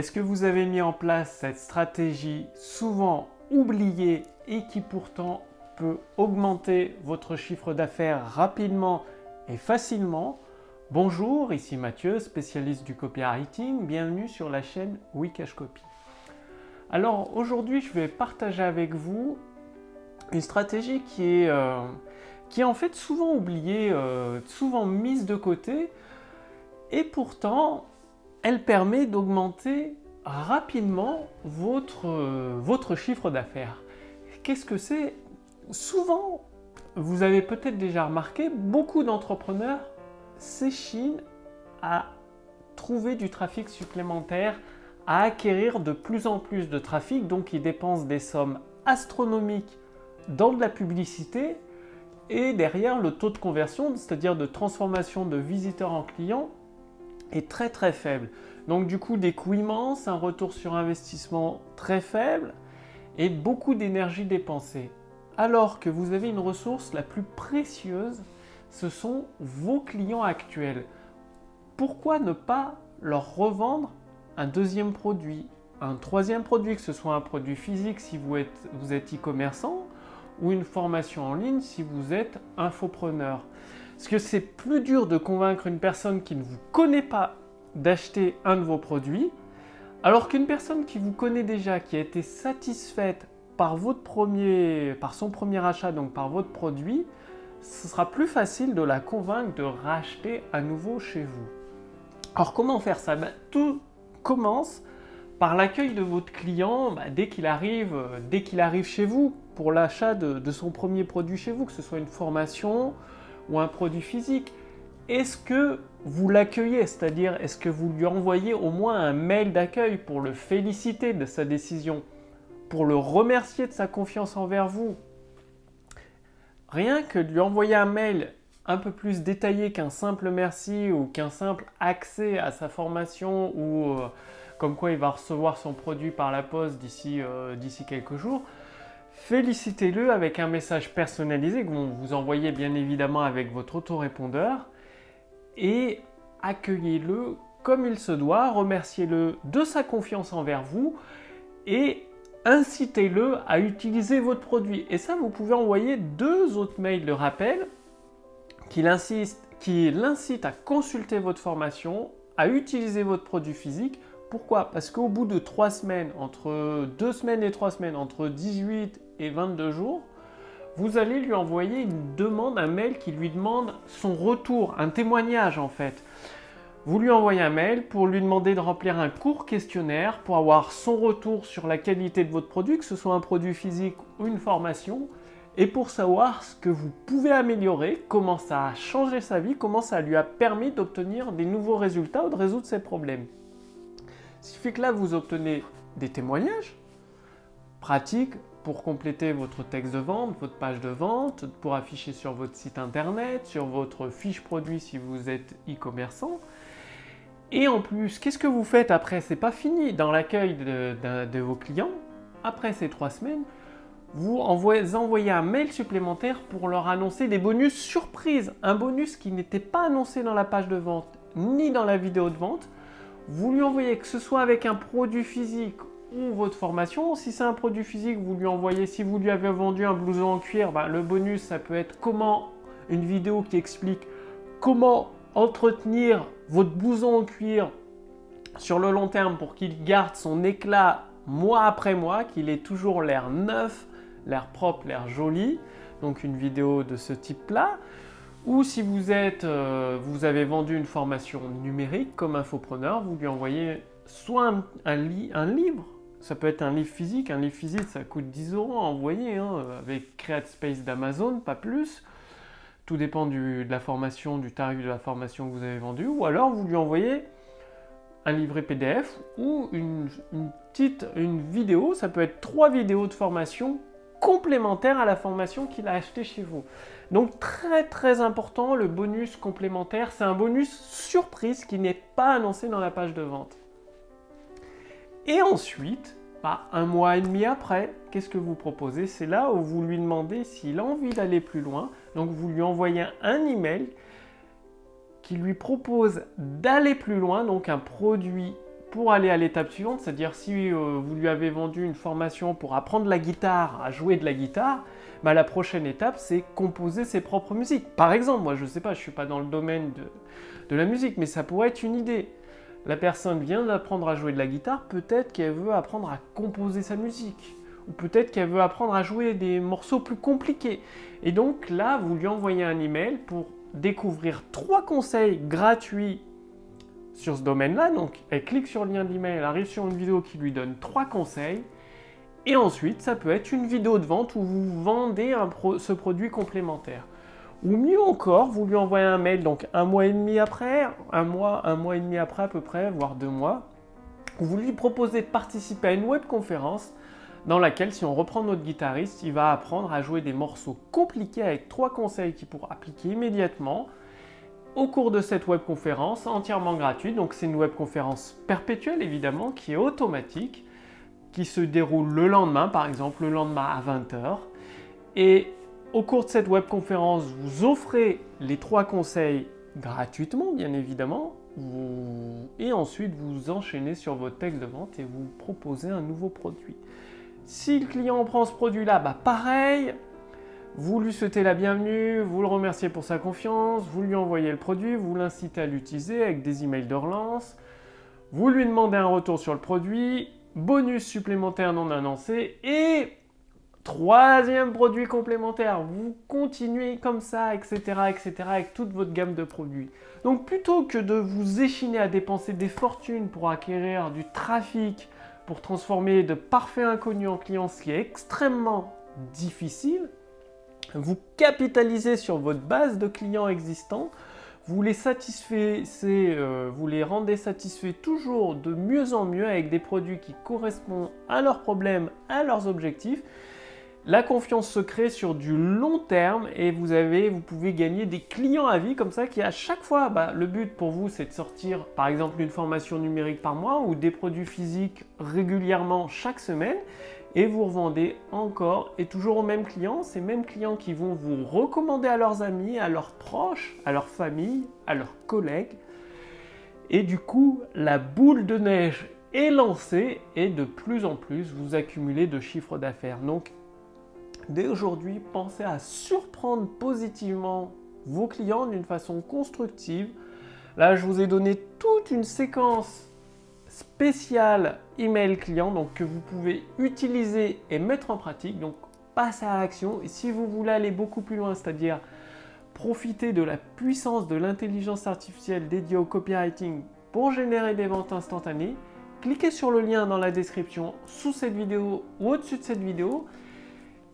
Est-ce que vous avez mis en place cette stratégie souvent oubliée et qui pourtant peut augmenter votre chiffre d'affaires rapidement et facilement? Bonjour, ici Mathieu, spécialiste du copywriting. Bienvenue sur la chaîne Wikash Copy. Alors aujourd'hui, je vais partager avec vous une stratégie qui est, euh, qui est en fait souvent oubliée, euh, souvent mise de côté, et pourtant elle permet d'augmenter rapidement votre, euh, votre chiffre d'affaires. Qu'est-ce que c'est? Souvent, vous avez peut-être déjà remarqué, beaucoup d'entrepreneurs s'échinent à trouver du trafic supplémentaire, à acquérir de plus en plus de trafic, donc ils dépensent des sommes astronomiques dans de la publicité et derrière le taux de conversion, c'est-à-dire de transformation de visiteurs en clients, est très très faible. Donc du coup des coûts immenses, un retour sur investissement très faible et beaucoup d'énergie dépensée. Alors que vous avez une ressource la plus précieuse, ce sont vos clients actuels. Pourquoi ne pas leur revendre un deuxième produit, un troisième produit, que ce soit un produit physique si vous êtes, vous êtes e-commerçant ou une formation en ligne si vous êtes infopreneur? Parce que c'est plus dur de convaincre une personne qui ne vous connaît pas d'acheter un de vos produits, alors qu'une personne qui vous connaît déjà, qui a été satisfaite par, votre premier, par son premier achat, donc par votre produit, ce sera plus facile de la convaincre de racheter à nouveau chez vous. Alors comment faire ça? Ben, Tout commence par l'accueil de votre client ben, dès qu'il arrive, euh, dès qu'il arrive chez vous pour l'achat de son premier produit chez vous, que ce soit une formation, ou un produit physique, est-ce que vous l'accueillez? C'est-à-dire, est-ce que vous lui envoyez au moins un mail d'accueil pour le féliciter de sa décision, pour le remercier de sa confiance envers vous? Rien que de lui envoyer un mail un peu plus détaillé qu'un simple merci ou qu'un simple accès à sa formation ou euh, comme quoi il va recevoir son produit par la poste d'ici euh, quelques jours, Félicitez-le avec un message personnalisé que vous envoyez bien évidemment avec votre autorépondeur. Et accueillez-le comme il se doit, remerciez-le de sa confiance envers vous et incitez-le à utiliser votre produit. Et ça, vous pouvez envoyer deux autres mails de rappel qui l'incitent à consulter votre formation, à utiliser votre produit physique. Pourquoi? Parce qu'au bout de 3 semaines, entre 2 semaines et 3 semaines, entre 18 et 22 jours, vous allez lui envoyer une demande, un mail qui lui demande son retour, un témoignage en fait. Vous lui envoyez un mail pour lui demander de remplir un court questionnaire pour avoir son retour sur la qualité de votre produit, que ce soit un produit physique ou une formation, et pour savoir ce que vous pouvez améliorer, comment ça a changé sa vie, comment ça lui a permis d'obtenir des nouveaux résultats ou de résoudre ses problèmes. Ce qui fait que là, vous obtenez des témoignages pratiques pour compléter votre texte de vente, votre page de vente, pour afficher sur votre site internet, sur votre fiche produit si vous êtes e-commerçant. Et en plus, qu'est-ce que vous faites après? C'est pas fini dans l'accueil de, vos clients. Après ces trois semaines, vous envoyez un mail supplémentaire pour leur annoncer des bonus surprises. Un bonus qui n'était pas annoncé dans la page de vente ni dans la vidéo de vente, vous lui envoyez, que ce soit avec un produit physique votre formation. Si c'est un produit physique, vous lui envoyez, si vous lui avez vendu un blouson en cuir, ben, le bonus, ça peut être comment, une vidéo qui explique comment entretenir votre blouson en cuir sur le long terme pour qu'il garde son éclat mois après mois, qu'il ait toujours l'air neuf, l'air propre, l'air joli. Donc une vidéo de ce type-là. Ou si vous, êtes, euh, vous avez vendu une formation numérique comme infopreneur, vous lui envoyez soit un, livre, ça peut être un livre physique, un livre physique ça coûte 10 euros à envoyer, hein, avec CreateSpace d'Amazon, pas plus. Tout dépend de la formation, du tarif de la formation que vous avez vendue. Ou alors vous lui envoyez un livret PDF ou une, une petite une vidéo, ça peut être trois vidéos de formation complémentaire à la formation qu'il a acheté chez vous. Donc très très important, le bonus complémentaire, c'est un bonus surprise qui n'est pas annoncé dans la page de vente. Et ensuite, bah, un mois et demi après, qu'est-ce que vous proposez? C'est là où vous lui demandez s'il a envie d'aller plus loin. Donc vous lui envoyez un email qui lui propose d'aller plus loin, donc un produit pour aller à l'étape suivante, c'est-à-dire si euh, vous lui avez vendu une formation pour apprendre la guitare, à jouer de la guitare, bah, la prochaine étape, c'est composer ses propres musiques. Par exemple, moi je ne sais pas, je ne suis pas dans le domaine de, la musique, mais ça pourrait être une idée. La personne vient d'apprendre à jouer de la guitare, peut-être qu'elle veut apprendre à composer sa musique. Ou peut-être qu'elle veut apprendre à jouer des morceaux plus compliqués. Et donc là, vous lui envoyez un email pour découvrir trois conseils gratuits sur ce domaine-là. Donc, elle clique sur le lien d'email, elle arrive sur une vidéo qui lui donne trois conseils. Et ensuite, ça peut être une vidéo de vente où vous vendez ce produit complémentaire. Ou mieux encore, vous lui envoyez un mail, donc un mois et demi après, un mois, un mois et demi après à peu près, voire deux mois, vous lui proposez de participer à une webconférence dans laquelle, si on reprend notre guitariste, il va apprendre à jouer des morceaux compliqués avec trois conseils qu'il pourra appliquer immédiatement au cours de cette webconférence entièrement gratuite. Donc c'est une webconférence perpétuelle évidemment qui est automatique, qui se déroule le lendemain, par exemple le lendemain à 20h. Et au cours de cette webconférence, vous offrez les trois conseils gratuitement, bien évidemment. Et ensuite, vous enchaînez sur votre texte de vente et vous proposez un nouveau produit. Si le client prend ce produit-là, bah pareil, vous lui souhaitez la bienvenue, vous le remerciez pour sa confiance, vous lui envoyez le produit, vous l'incitez à l'utiliser avec des emails de relance, vous lui demandez un retour sur le produit, bonus supplémentaire non annoncé et troisième produit complémentaire. Vous continuez comme ça, etc., etc., avec toute votre gamme de produits. Donc plutôt que de vous échiner à dépenser des fortunes pour acquérir du trafic, pour transformer de parfaits inconnus en clients, ce qui est extrêmement difficile, vous capitalisez sur votre base de clients existants, vous les satisfaisez, euh, vous les rendez satisfaits toujours de mieux en mieux avec des produits qui correspondent à leurs problèmes, à leurs objectifs. La confiance se crée sur du long terme et vous avez, vous pouvez gagner des clients à vie comme ça qui à chaque fois, bah, le but pour vous c'est de sortir par exemple une formation numérique par mois ou des produits physiques régulièrement chaque semaine et vous revendez encore et toujours aux mêmes clients, ces mêmes clients qui vont vous recommander à leurs amis, à leurs proches, à leur famille, à leurs collègues. Et du coup, la boule de neige est lancée et de plus en plus vous accumulez de chiffres d'affaires. Donc, dès aujourd'hui, pensez à surprendre positivement vos clients d'une façon constructive. Là, je vous ai donné toute une séquence spécial email client donc que vous pouvez utiliser et mettre en pratique. Donc passe à l'action et si vous voulez aller beaucoup plus loin, c'est-à-dire profiter de la puissance de l'intelligence artificielle dédiée au copywriting pour générer des ventes instantanées, cliquez sur le lien dans la description sous cette vidéo ou au-dessus de cette vidéo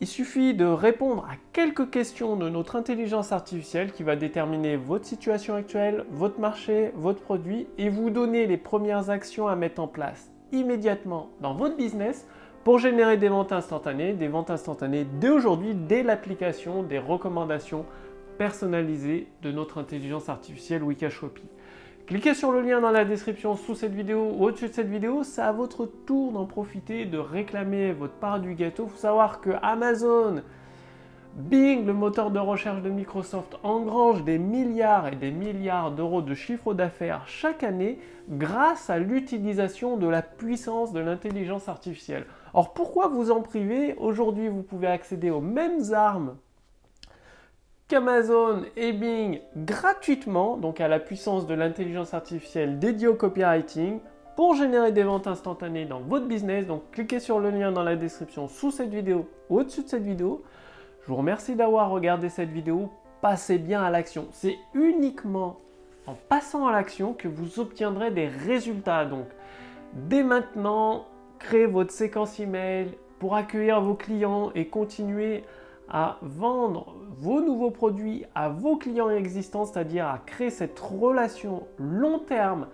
il suffit de répondre à quelques questions de notre intelligence artificielle qui va déterminer votre situation actuelle, votre marché, votre produit et vous donner les premières actions à mettre en place immédiatement dans votre business pour générer des ventes instantanées, des ventes instantanées dès aujourd'hui, dès l'application des recommandations personnalisées de notre intelligence artificielle Wikashopee. Cliquez sur le lien dans la description sous cette vidéo ou au-dessus de cette vidéo, c'est à votre tour d'en profiter, de réclamer votre part du gâteau. Il faut savoir que Amazon, Bing, le moteur de recherche de Microsoft, engrange des milliards et des milliards d'euros de chiffre d'affaires chaque année grâce à l'utilisation de la puissance de l'intelligence artificielle. Or pourquoi vous en priver Aujourd'hui, vous pouvez accéder aux mêmes armes qu'Amazon et Bing gratuitement, donc à la puissance de l'intelligence artificielle dédiée au copywriting, pour générer des ventes instantanées dans votre business. Donc cliquez sur le lien dans la description sous cette vidéo ou au-dessus de cette vidéo. Je vous remercie d'avoir regardé cette vidéo. Passez bien à l'action. C'est uniquement en passant à l'action que vous obtiendrez des résultats. Donc dès maintenant, créez votre séquence email pour accueillir vos clients et continuer à vendre vos nouveaux produits à vos clients existants, c'est-à-dire à créer cette relation long terme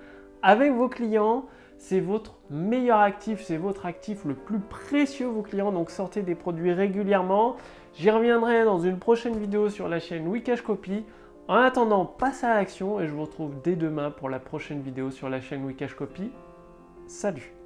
avec vos clients. C'est votre meilleur actif, c'est votre actif le plus précieux, vos clients. Donc sortez des produits régulièrement. J'y reviendrai dans une prochaine vidéo sur la chaîne Wikash Copy. En attendant, passez à l'action et je vous retrouve dès demain pour la prochaine vidéo sur la chaîne Wikash Copy. Salut